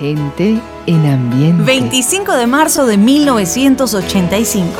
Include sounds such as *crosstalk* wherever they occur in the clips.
Gente en ambiente. 25 de marzo de 1985.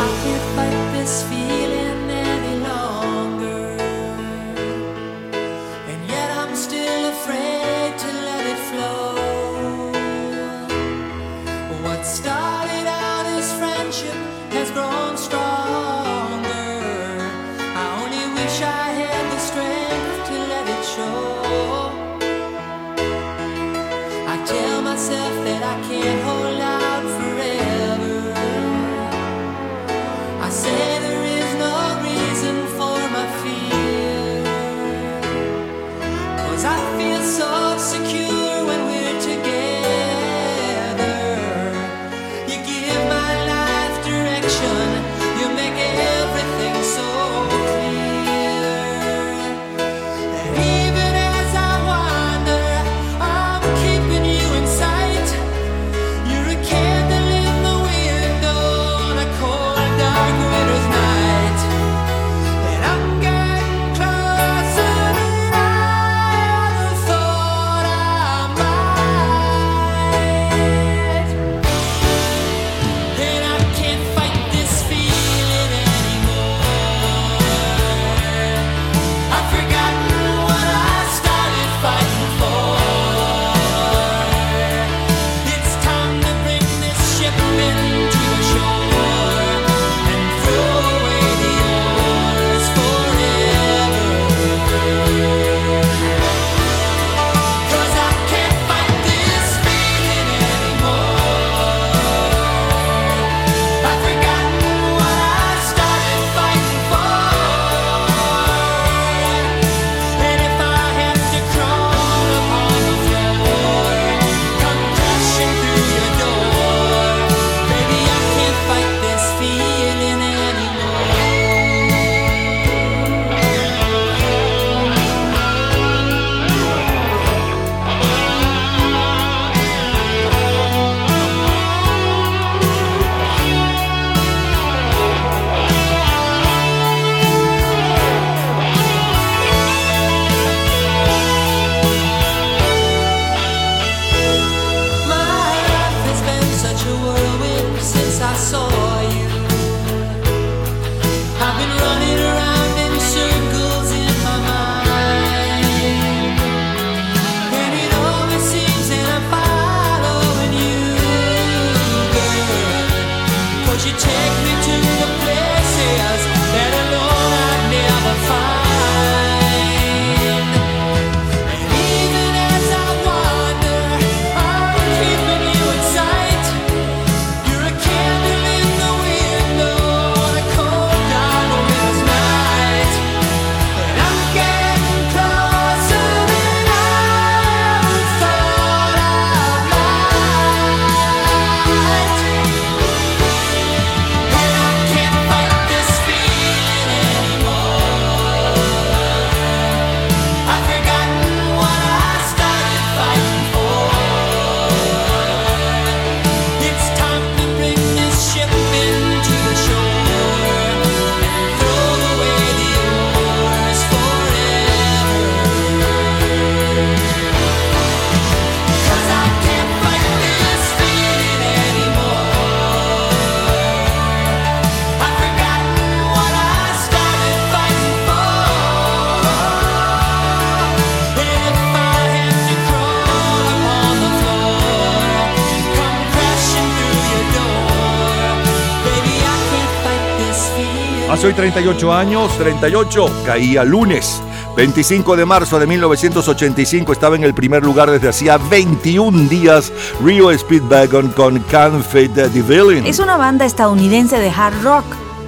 Hace hoy 38 años, 38, caía lunes. 25 de marzo de 1985 estaba en el primer lugar desde hacía 21 días Rio Speedwagon con Can't Fade the Villain. Es una banda estadounidense de hard rock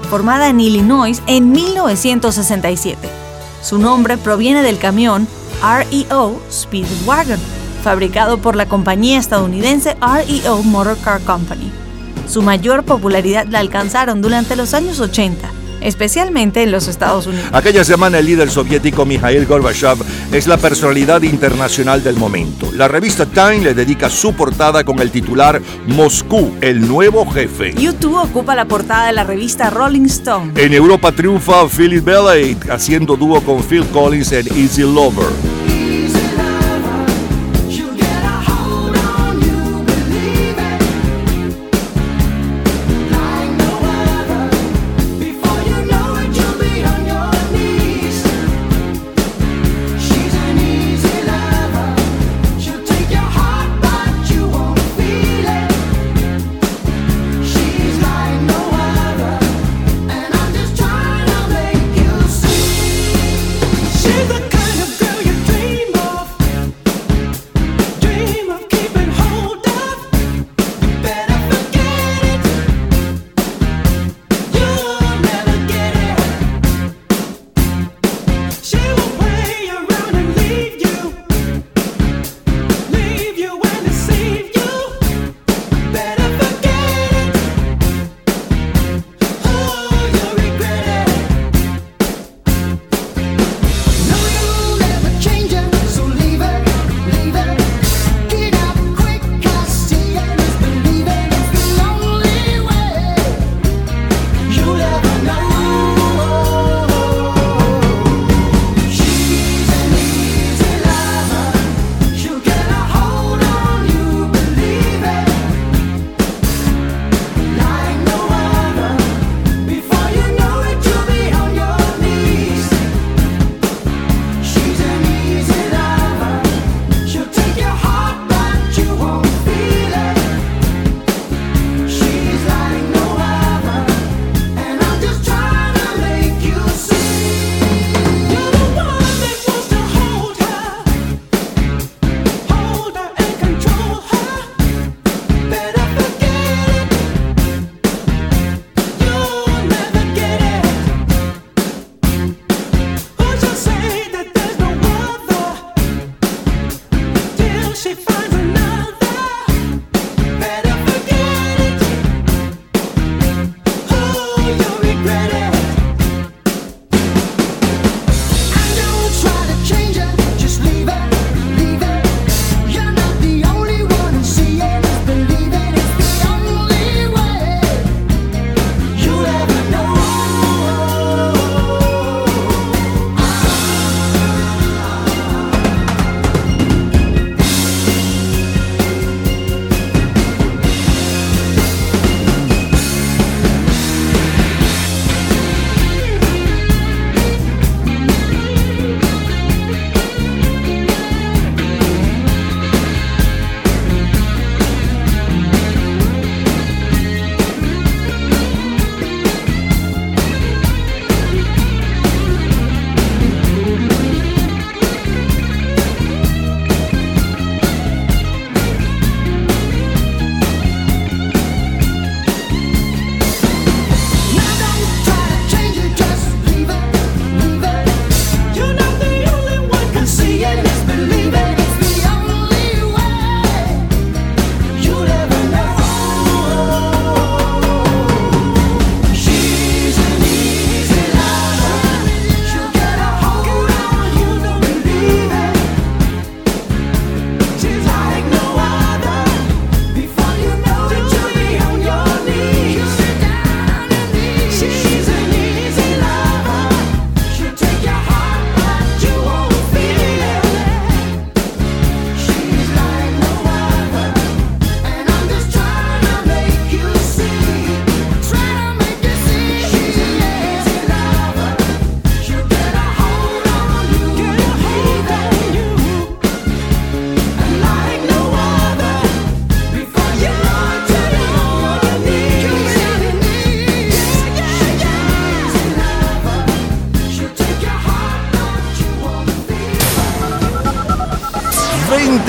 formada en Illinois en 1967. Su nombre proviene del camión REO Speedwagon, fabricado por la compañía estadounidense REO Motor Car Company. Su mayor popularidad la alcanzaron durante los años 80 especialmente en los Estados Unidos. Aquella semana el líder soviético Mikhail Gorbachev es la personalidad internacional del momento. La revista Time le dedica su portada con el titular Moscú, el nuevo jefe. YouTube ocupa la portada de la revista Rolling Stone. En Europa triunfa Philip Bellate haciendo dúo con Phil Collins en Easy Lover.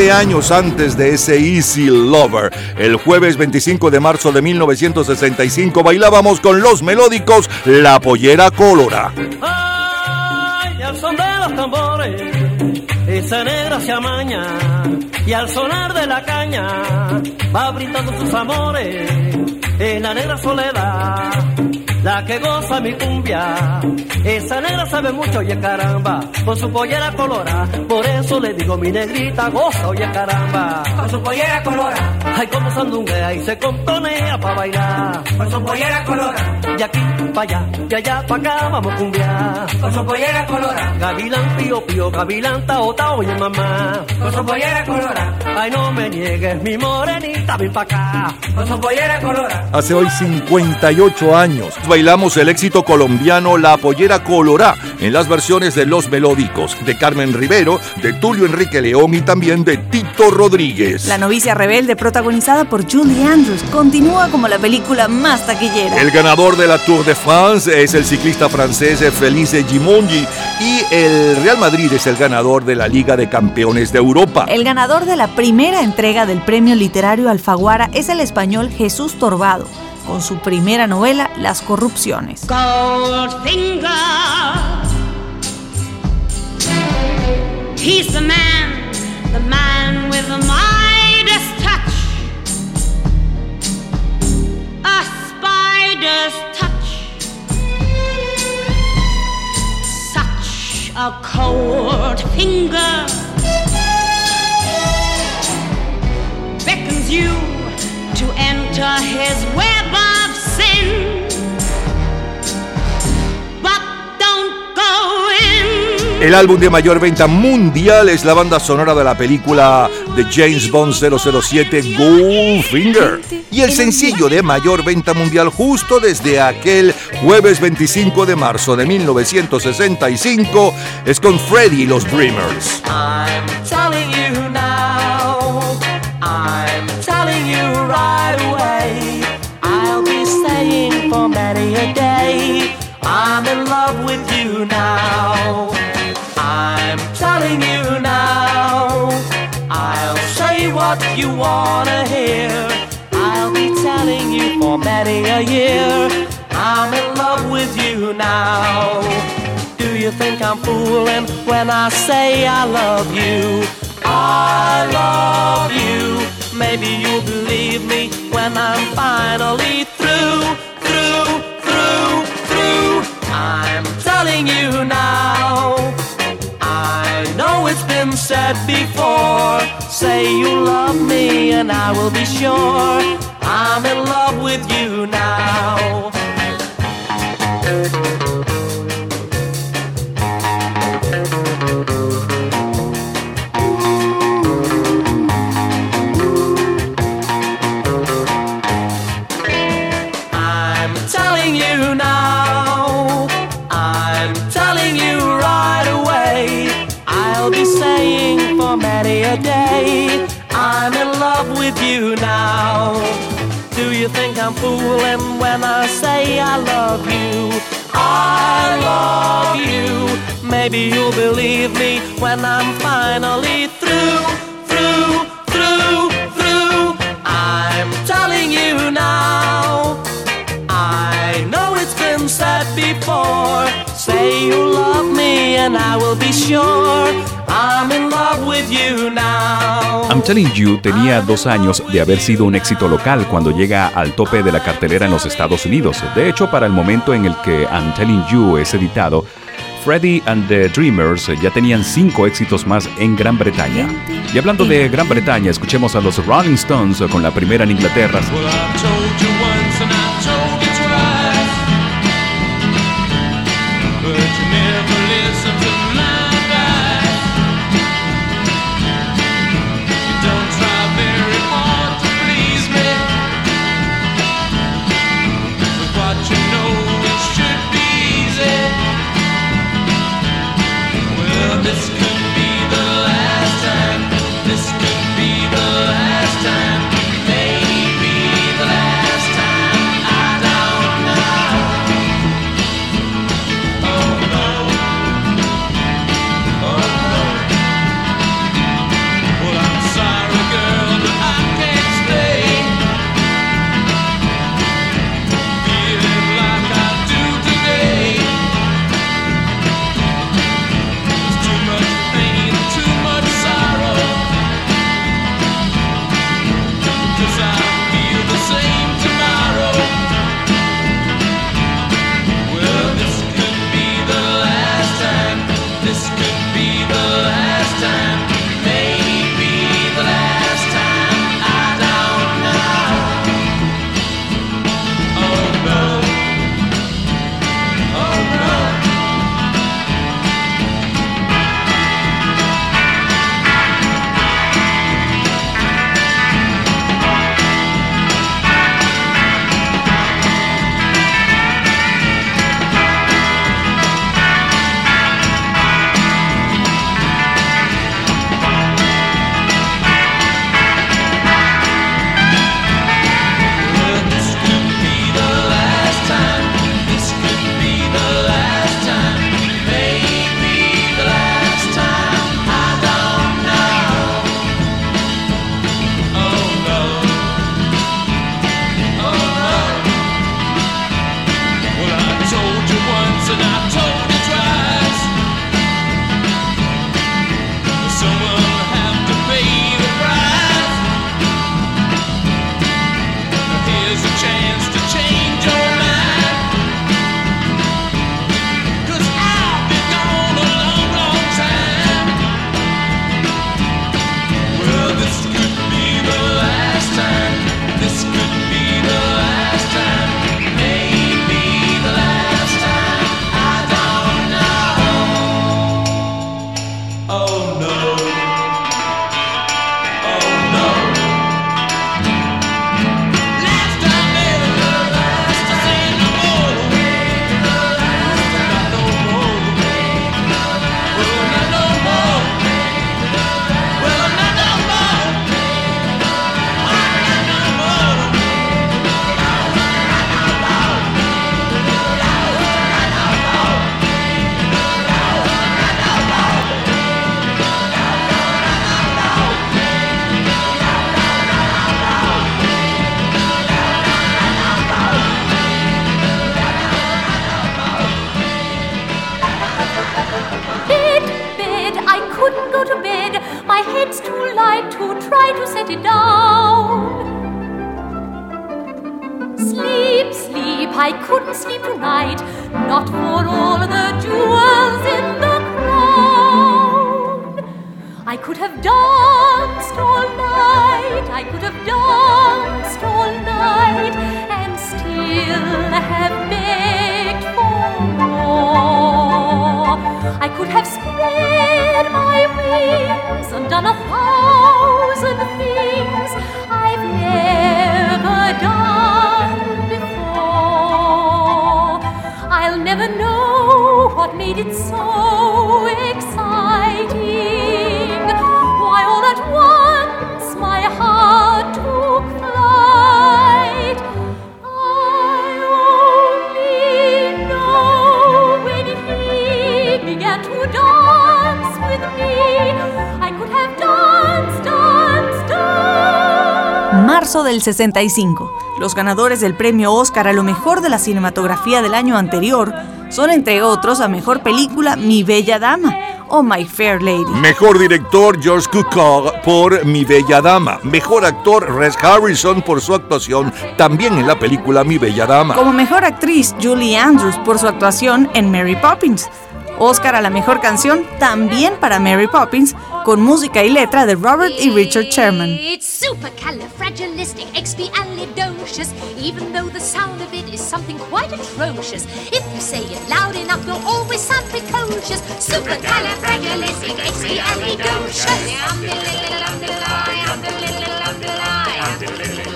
20 años antes de ese Easy Lover. El jueves 25 de marzo de 1965 bailábamos con los melódicos La Pollera Colora. La que goza mi cumbia. Esa negra sabe mucho, oye caramba, con su pollera colora. Por eso le digo mi negrita goza, oye caramba. Con su pollera colora. Ay, como sandunguea y se contonea pa' bailar. Con su pollera colora. Y aquí, pa' allá, y allá, pa' acá, vamos cumbia. Con su pollera colora. Gavilán, pío, pío, gavilán, tao, tao, oye mamá. Con su pollera colora. Ay, no me niegues, mi morenita, ven pa' acá. Con su pollera colora. Hace hoy 58 años bailamos el éxito colombiano La Pollera Colorá en las versiones de Los Melódicos, de Carmen Rivero, de Tulio Enrique León y también de Tito Rodríguez. La novicia rebelde, protagonizada por Julie Andrews, continúa como la película más taquillera. El ganador de la Tour de France es el ciclista francés Felice Gimondi y el Real Madrid es el ganador de la Liga de Campeones de Europa. El ganador de la primera entrega del premio literario Alfaguara es el español Jesús Torbado con su primera novela, Las corrupciones. A cold finger beckons you to enter his web El álbum de mayor venta mundial es la banda sonora de la película de James Bond 007 Goldfinger. Y el sencillo de mayor venta mundial justo desde aquel jueves 25 de marzo de 1965 es con Freddy y los Dreamers. I'm. I'm in love with you now. What you wanna hear. I'll be telling you for many a year. I'm in love with you now. Do you think I'm fooling when I say I love you? I love you. Maybe you'll believe me when I'm finally through, through, through, through. I'm telling you now. I know it's been said before. Say you love me and I will be sure. I'm in love with you now. I'm fooling when I say I love you? I love you. Maybe you'll believe me when I'm finally through, through, through, through. I'm telling you now. I know it's been said before. Say you love me and I will be sure. I'm in love with you now. I'm Telling You tenía dos años de haber sido un éxito local cuando llega al tope de la cartelera en los Estados Unidos. De hecho, para el momento en el que I'm Telling You es editado, Freddie and the Dreamers ya tenían cinco éxitos más en Gran Bretaña. Y hablando de Gran Bretaña, escuchemos a los Rolling Stones con la primera en Inglaterra. Del 65. Los ganadores del premio Oscar a lo mejor de la cinematografía del año anterior son entre otros a mejor película Mi Bella Dama o My Fair Lady. Mejor director George Cukor por Mi Bella Dama. Mejor actor Res Harrison por su actuación también en la película Mi Bella Dama. Como mejor actriz Julie Andrews por su actuación en Mary Poppins. Oscar a la mejor canción también para Mary Poppins con música y letra de Robert y Richard Sherman.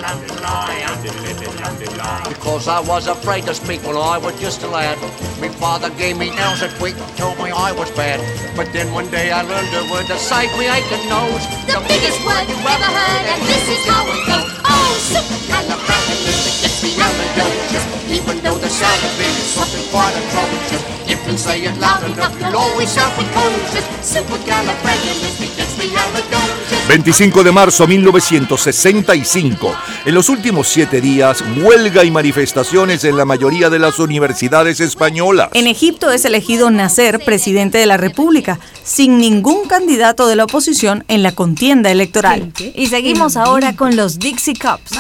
It's supercalifragilisticexpialidocious, even though the sound of it is something quite atrocious. If you say it loud enough, you'll always sound precocious. Because I was afraid to speak when I was just a lad. My father gave me nails a tweak and told me I was bad. But then one day I learned a word to save me aching nose. The, the biggest word you ever heard, and this is how it goes. Oh, supercalifragilisticexpialidocious. Even though the sound of it is something quite atrocious. If you say it loud enough, you'll always sound precocious. Supercalifragilisticexpialidocious. 25 de marzo 1965. En los últimos siete días, huelga y manifestaciones en la mayoría de las universidades españolas. En Egipto es elegido Nasser presidente de la República, sin ningún candidato de la oposición en la contienda electoral. Y seguimos ahora con los Dixie Cups.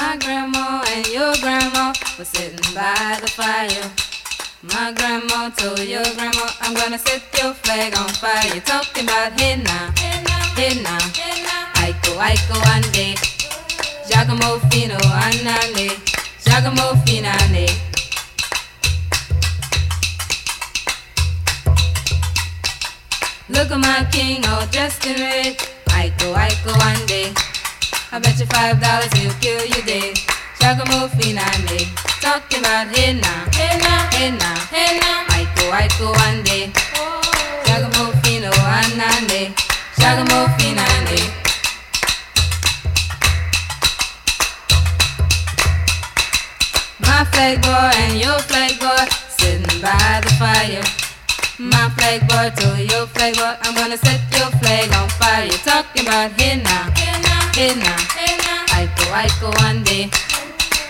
My grandma told your grandma, I'm gonna set your flag on fire. You're talking about hey now, hey now, Aiko, Aiko, ande. Giacomo Fino, anane. Giacomo Finane. Look at my king oh, all dressed in red. Aiko, Aiko, ande. I bet you five dollars he'll kill you dead. Giacomo Finane. Talking about hey now, hey now. Aiko, Aiko, ande. Giacomo Fino, anane. Giacomo Finane. My flag boy and your flag boy sitting by the fire. My flag boy told your flag boy, I'm gonna set your flag on fire. You're talking about hey now, hey now. Aiko, Aiko, one day.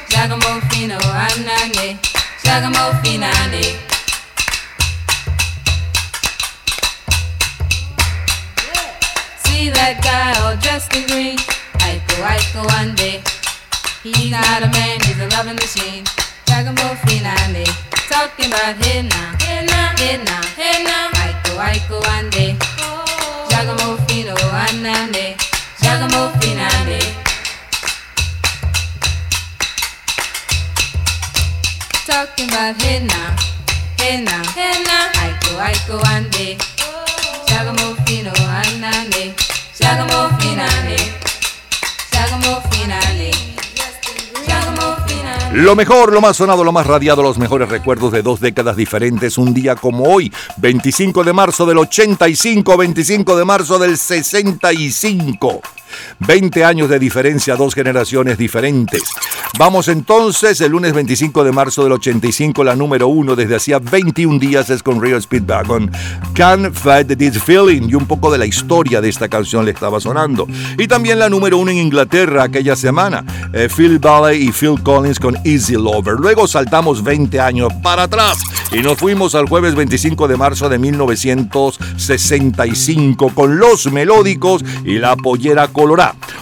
Giacomo Fino, anane. Giacomo Finane. See that guy all dressed in green? Aiko, Aiko, one day. He's not a man, he's a loving machine. Giacomo Finane. Talking about hey now, hey now, hey now, hey now. Aiko, Aiko, one day. Giacomo Fino, anane. Giacomo Finane. Talking about hey now, hey now, hey now. Aiko, Aiko, one day. Giacomo Fino, anane. Giacomo Finane. Giacomo Lo mejor, lo más sonado, lo más radiado, los mejores recuerdos de dos décadas diferentes, un día como hoy, 25 de marzo del 85, 25 de marzo del 65. 20 años de diferencia, dos generaciones diferentes. Vamos entonces, el lunes 25 de marzo del 85, la número uno desde hacía 21 días es con Real Speedwagon. Can't Fight This Feeling y un poco de la historia de esta canción le estaba sonando. Y también la número uno en Inglaterra aquella semana, eh, Phil Valley y Phil Collins con Easy Lover. Luego saltamos 20 años para atrás y nos fuimos al jueves 25 de marzo de 1965 con Los Melódicos y la pollera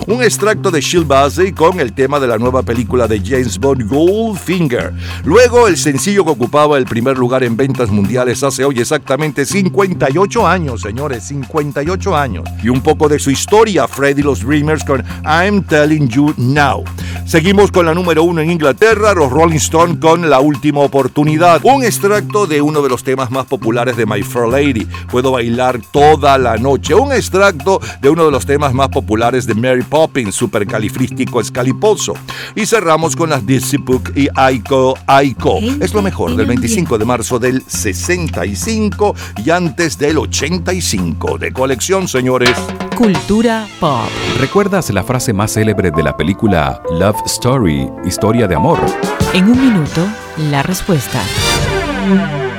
Un extracto de Shield Bassey con el tema de la nueva película de James Bond Goldfinger. Luego el sencillo que ocupaba el primer lugar en ventas mundiales hace hoy exactamente 58 años, señores, 58 años. Y un poco de su historia, Freddy los Dreamers con I'm Telling You Now. Seguimos con la número uno en Inglaterra, los Rolling Stones con La Última Oportunidad. Un extracto de uno de los temas más populares de My Fair Lady. Puedo bailar toda la noche. Un extracto de uno de los temas más populares de Mary Poppins, supercalifrístico escaliposo. Y cerramos con las Dizzy Book y Aiko Aiko. Es lo mejor del 25 de marzo del 65 y antes del 85. De colección, señores. Cultura pop. ¿Recuerdas la frase más célebre de la película Love Story, Historia de Amor? En un minuto, la respuesta.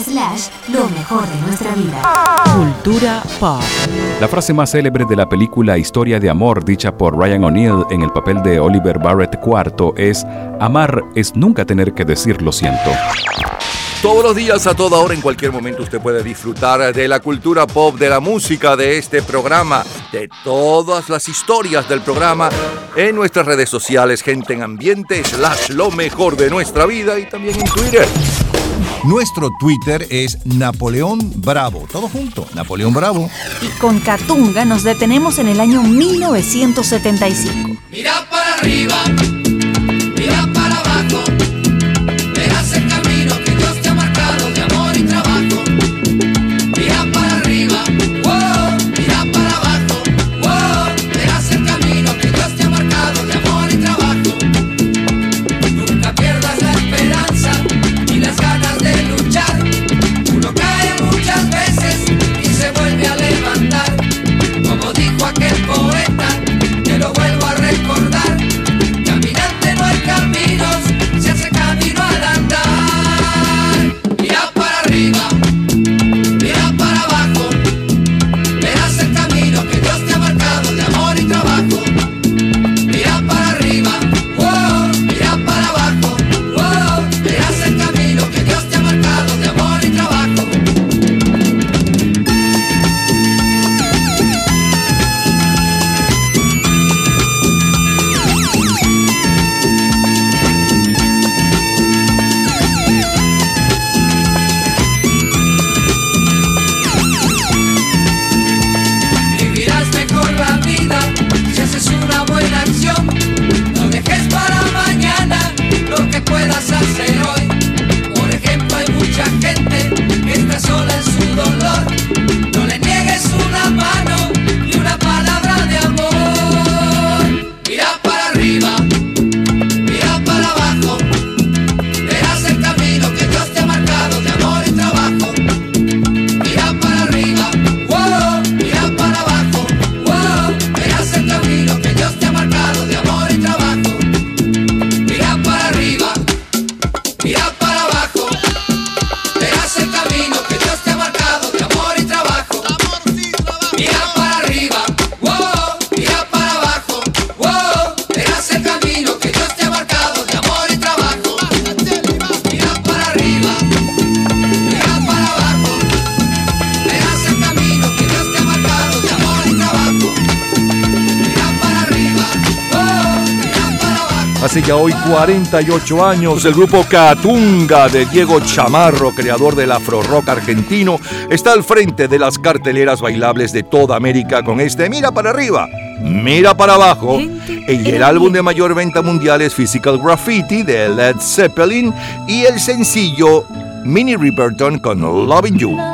Slash, lo mejor de nuestra vida. Cultura pop. La frase más célebre de la película Historia de Amor, dicha por Ryan O'Neill en el papel de Oliver Barrett IV, es Amar es nunca tener que decir lo siento. Todos los días, a toda hora, en cualquier momento, usted puede disfrutar de la cultura pop, de la música, de este programa, de todas las historias del programa en nuestras redes sociales, gente en ambiente, slash lo mejor de nuestra vida y también en Twitter. Nuestro Twitter es Napoleón Bravo. Todo junto, Napoleón Bravo. Y con Catunga nos detenemos en el año 1975. Mira para arriba, hace ya hoy 48 años, el grupo Catunga de Diego Chamarro, creador del afro rock argentino, está al frente de las carteleras bailables de toda América con este Mira para arriba, Mira para abajo. Y el álbum de mayor venta mundial es Physical Graffiti de Led Zeppelin y el sencillo Mini Riverton con Loving You.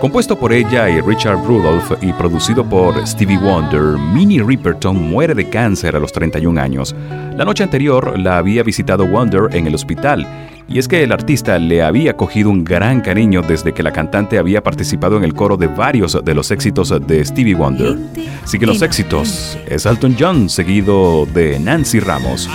Compuesto por ella y Richard Rudolph y producido por Stevie Wonder, Minnie Riperton muere de cáncer a los 31 años. La noche anterior la había visitado Wonder en el hospital y es que el artista le había cogido un gran cariño desde que la cantante había participado en el coro de varios de los éxitos de Stevie Wonder. Así que los éxitos es Alton John seguido de Nancy Ramos.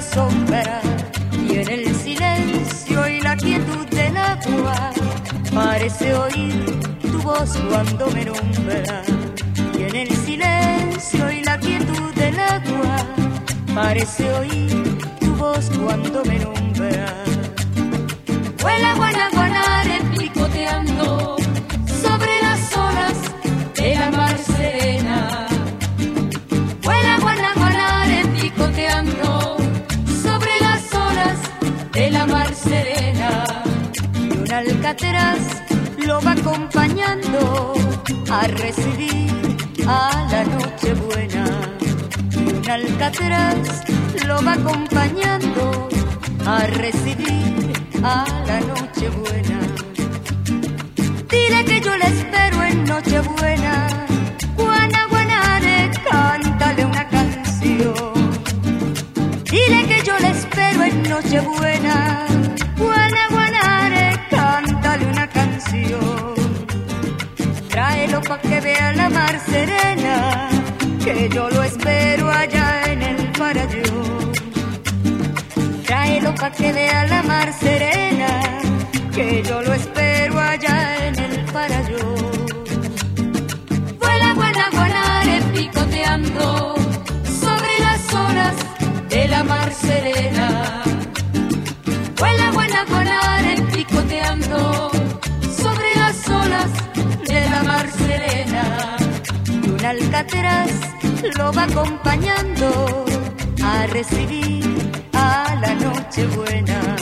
Sombra. Y en el silencio y la quietud del agua, parece oír tu voz cuando me nombra. Y en el silencio y la quietud del agua, parece oír tu voz cuando me nombra. Vuela Guanaguanare picoteando alcatraz lo va acompañando a recibir a la noche buena. Un alcatraz lo va acompañando a recibir a la noche buena. Dile que yo la espero en Nochebuena. Guanaguanare, cántale una canción. Dile que yo la espero en Nochebuena. Pa' que vea la mar serena, que yo lo espero allá en el paraíso. Tráelo pa' que vea la mar serena, que yo lo espero allá en el paraíso. Vuela Guanaguanare picoteando sobre las olas de la mar serena. Vuela Guanaguanare picoteando sobre las olas alcatraz lo va acompañando a recibir a la noche buena.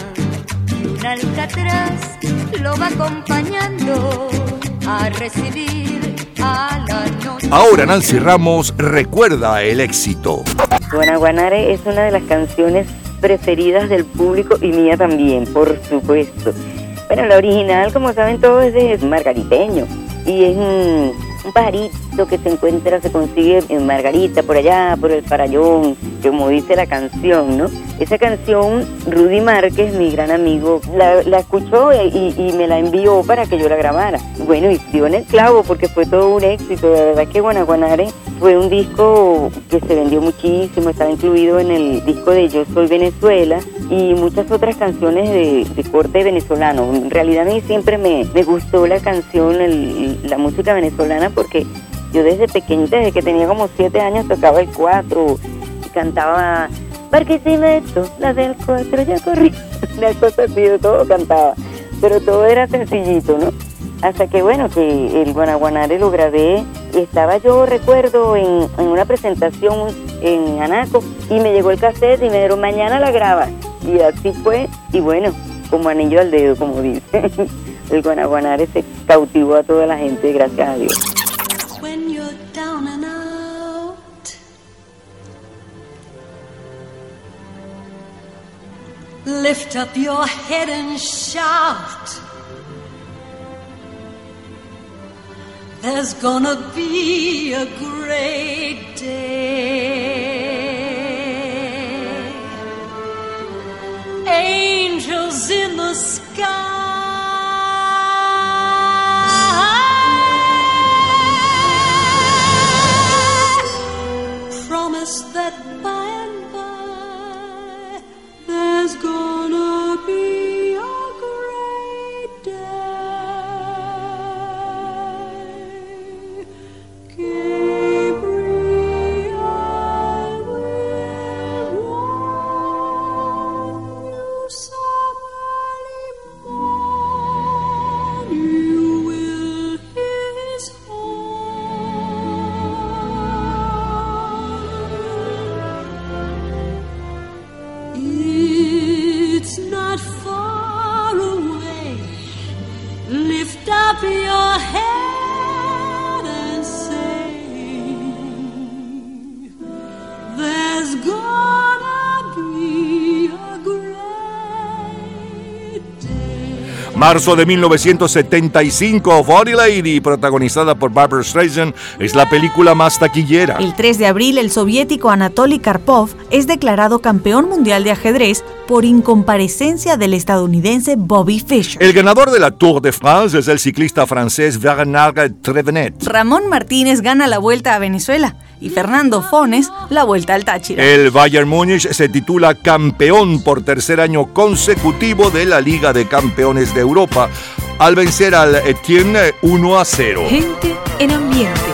Y un alcatraz lo va acompañando a recibir a la noche Ahora Nancy Ramos recuerda el éxito. Guanaguanare es una de las canciones preferidas del público y mía también, por supuesto. Bueno, la original, como saben todos, es de margariteño y es un, pajarito que se encuentra, se consigue en Margarita, por allá, por el Farallón, como dice la canción, ¿no? Esa canción, Rudy Márquez, mi gran amigo, la, escuchó y, me la envió para que yo la grabara. Bueno, y dio en el clavo porque fue todo un éxito. De verdad que Guanaguanare fue un disco que se vendió muchísimo, estaba incluido en el disco de Yo Soy Venezuela y muchas otras canciones de, corte venezolano. En realidad a mí siempre me, me gustó la canción, la música venezolana porque yo desde pequeñita, desde que tenía como siete años, tocaba el cuatro y cantaba Barquisimeto, la del cuatro ya corrí. *laughs* Una cosa así, de todo cantaba. Pero todo era sencillito, ¿no? Hasta que, bueno, que el Guanaguanare lo grabé. Estaba yo, recuerdo, en, en una presentación en Anaco y me llegó el cassette y me dijeron, mañana la grabas. Y así fue. Y bueno, como anillo al dedo, como dice. *laughs* El Guanaguanare se cautivó a toda la gente, gracias a Dios. Lift up your head and shout. There's gonna be a great day. Marzo de 1975, Body Lady, protagonizada por Barbara Streisand, es la película más taquillera. El 3 de abril, el soviético Anatoly Karpov es declarado campeón mundial de ajedrez por incomparecencia del estadounidense Bobby Fischer. El ganador de la Tour de France es el ciclista francés Bernard Trevenet. Ramón Martínez gana la vuelta a Venezuela y Fernando Fones la vuelta al Táchira. El Bayern Múnich se titula campeón por tercer año consecutivo de la Liga de Campeones de Europa al vencer al Etienne 1 a 0. Gente en ambiente.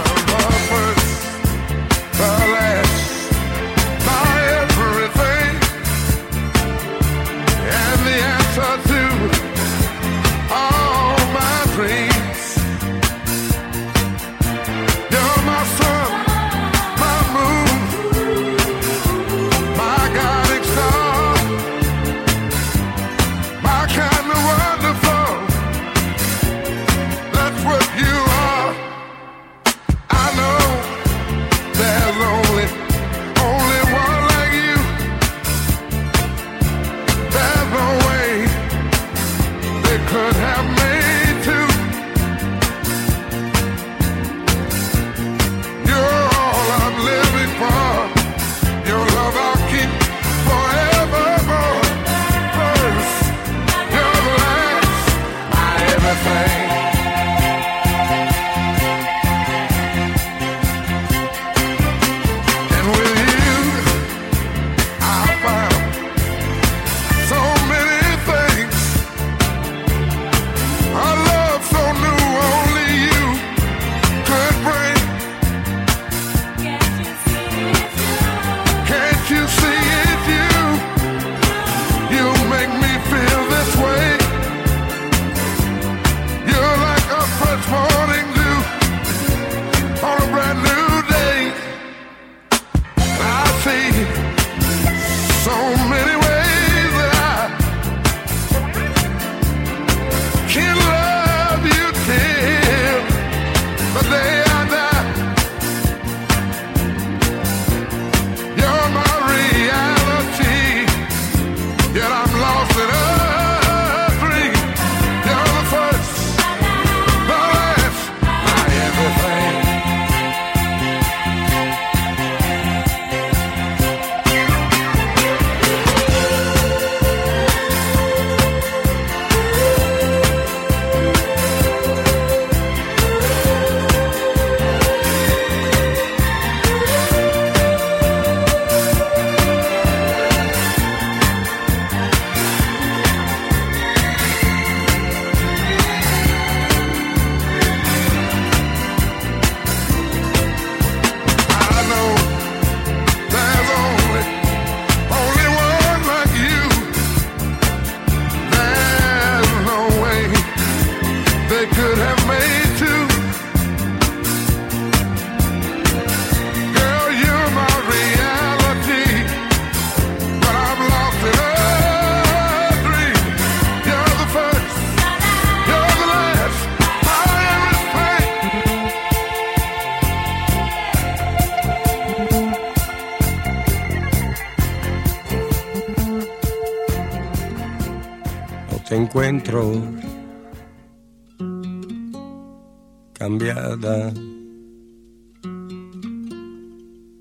Cambiada,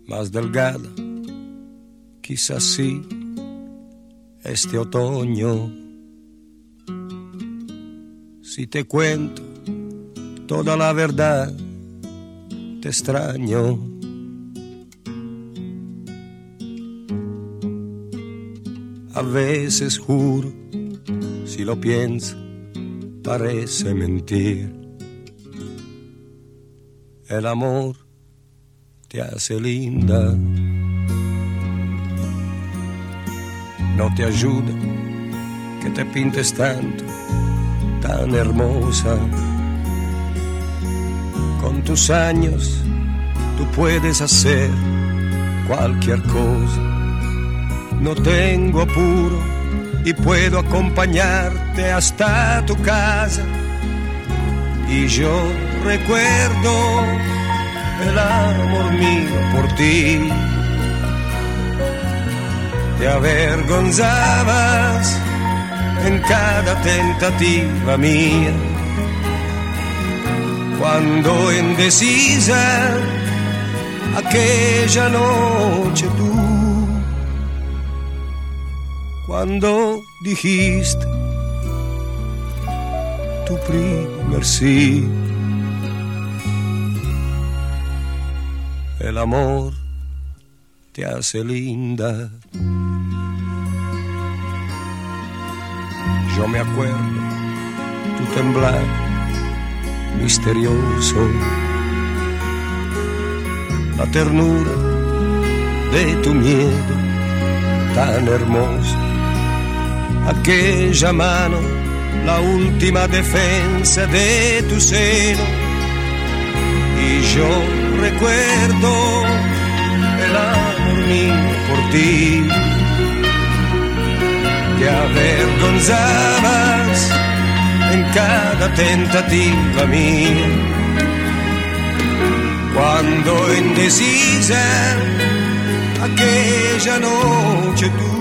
más delgada, quizás sí, este otoño. Si te cuento toda la verdad, te extraño. veces juro, si lo pienso, parece mentir. El amor te hace linda. No te ayuda que te pintes tanto, tan hermosa. Con tus años tú puedes hacer cualquier cosa. No tengo apuro y puedo acompañarte hasta tu casa. Y yo recuerdo el amor mío por ti. Te avergonzabas en cada tentativa mía. Cuando indecisa aquella noche tú, cuando dijiste tu primer sí. El amor te hace linda. Yo me acuerdo tu temblar misterioso, la ternura de tu miedo tan hermoso, aquella mano, la última defensa de tu seno. Y yo recuerdo el amor mío por ti. Te avergonzabas en cada tentativa mía. Cuando indecisa aquella noche tú,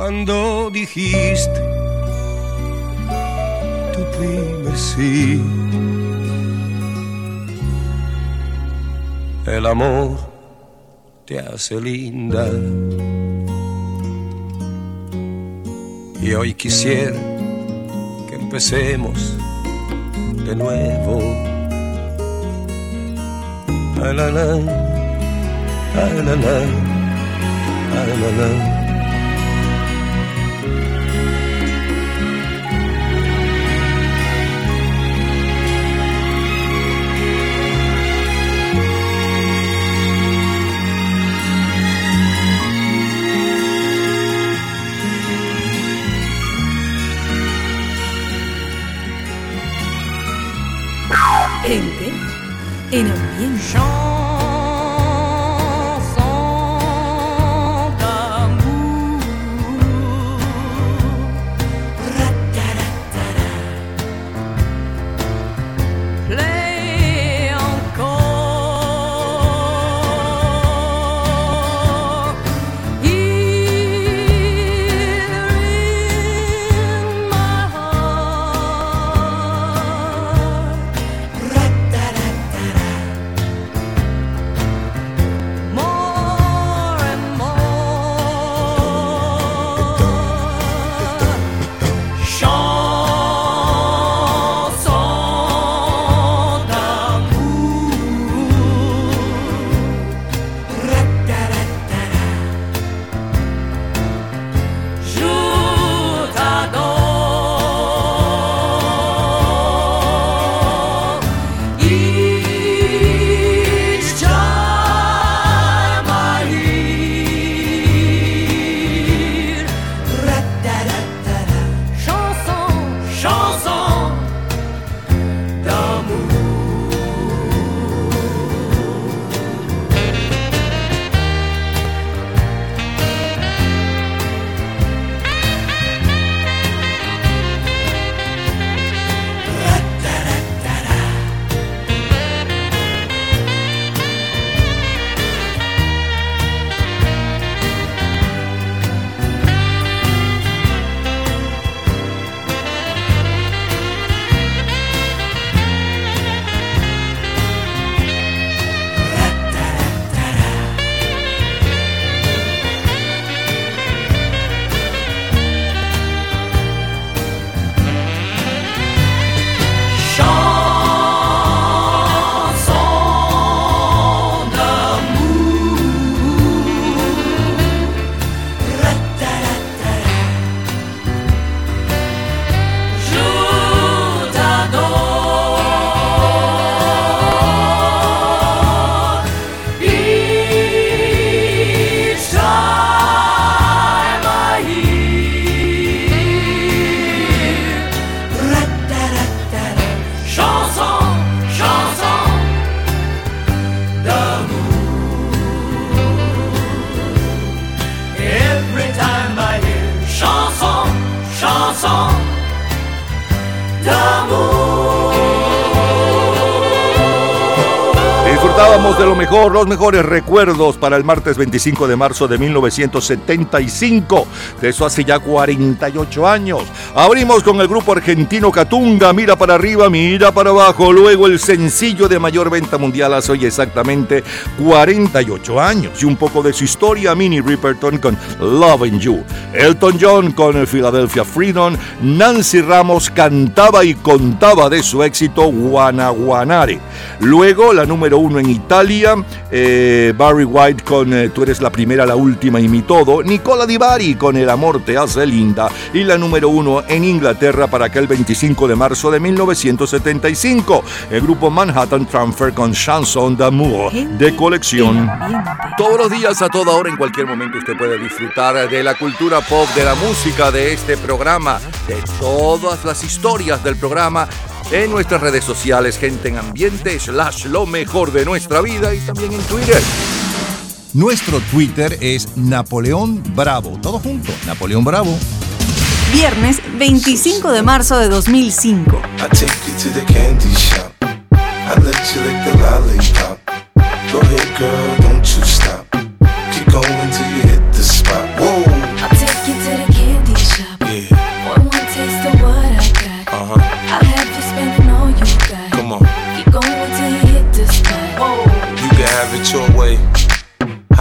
cuando dijiste tu primer sí. El amor te hace linda. Y hoy quisiera que empecemos de nuevo. La la, la la, la la. Gente en ambiente. Los mejores recuerdos para el martes 25 de marzo de 1975. De eso hace ya 48 años. Abrimos con el grupo argentino Catunga, Mira para arriba, mira para abajo. Luego el sencillo de mayor venta mundial hace exactamente 48 años. Y un poco de su historia, Minnie Riperton con Loving You. Elton John con Philadelphia Freedom. Nancy Ramos cantaba y contaba de su éxito Guanaguanare. Luego la número uno en Italia, eh, Barry White con eh, Tú eres la primera, la última y mi todo, Nicola Di Bari con El amor te hace linda. Y la número uno en Inglaterra para aquel 25 de marzo de 1975, el grupo Manhattan Transfer con Chanson d'amour de colección. Todos los días, a toda hora, en cualquier momento usted puede disfrutar de la cultura pop, de la música, de este programa, de todas las historias del programa en nuestras redes sociales, gente en ambiente, slash lo mejor de nuestra vida y también en Twitter. Nuestro Twitter es Napoleón Bravo. Todo junto, Napoleón Bravo. Viernes 25 de marzo de 2005. I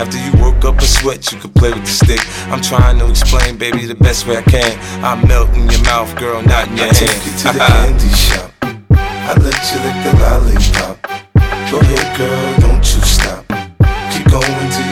After you work up a sweat, you can play with the stick. I'm trying to explain, baby, the best way I can. I melt in your mouth, girl, not in your I hand. take you to the candy shop. I let you lick the lollipop. Go ahead, girl, don't you stop. Keep going till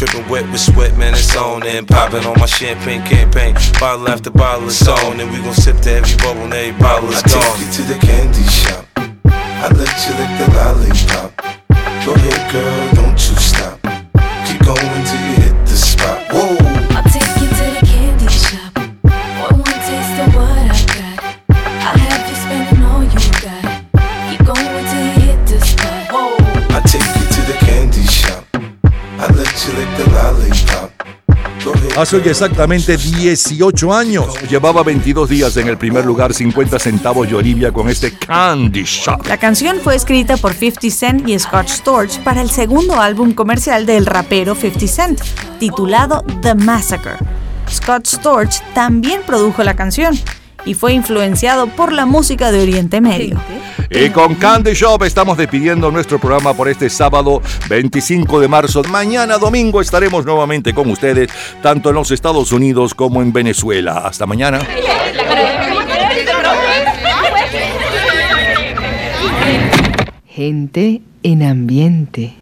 Dripping wet with sweat, man, it's on and popping on my champagne campaign. Bottle after bottle is on, and we gon' sip to every bubble and every bottle is I take you to the candy shop. I let you lick the lollipop. Go ahead, girl, Hace hoy exactamente 18 años. Llevaba 22 días en el primer lugar, 50 centavos de Olivia con este Candy Shop. La canción fue escrita por 50 Cent y Scott Storch para el segundo álbum comercial del rapero 50 Cent, titulado The Massacre. Scott Storch también produjo la canción y fue influenciado por la música de Oriente Medio. Y con Candy Shop estamos despidiendo nuestro programa por este sábado 25 de marzo. Mañana domingo estaremos nuevamente con ustedes, tanto en los Estados Unidos como en Venezuela. Hasta mañana. Gente en ambiente.